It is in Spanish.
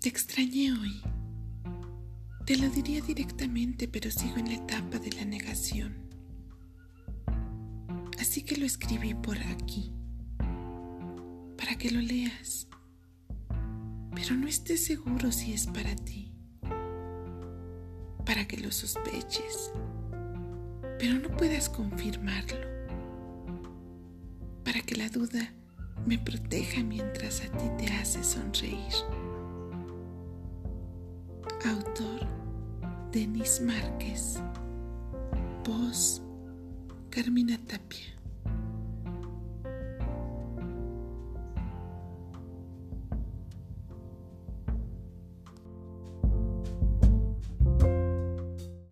Te extrañé hoy. Te lo diría directamente, pero sigo en la etapa de la negación. Así que lo escribí por aquí, para que lo leas. Pero no estés seguro si es para ti, para que lo sospeches, pero no puedas confirmarlo, para que la duda me proteja mientras a ti te hace sonreír. Autor Denis Márquez. Voz Carmina Tapia.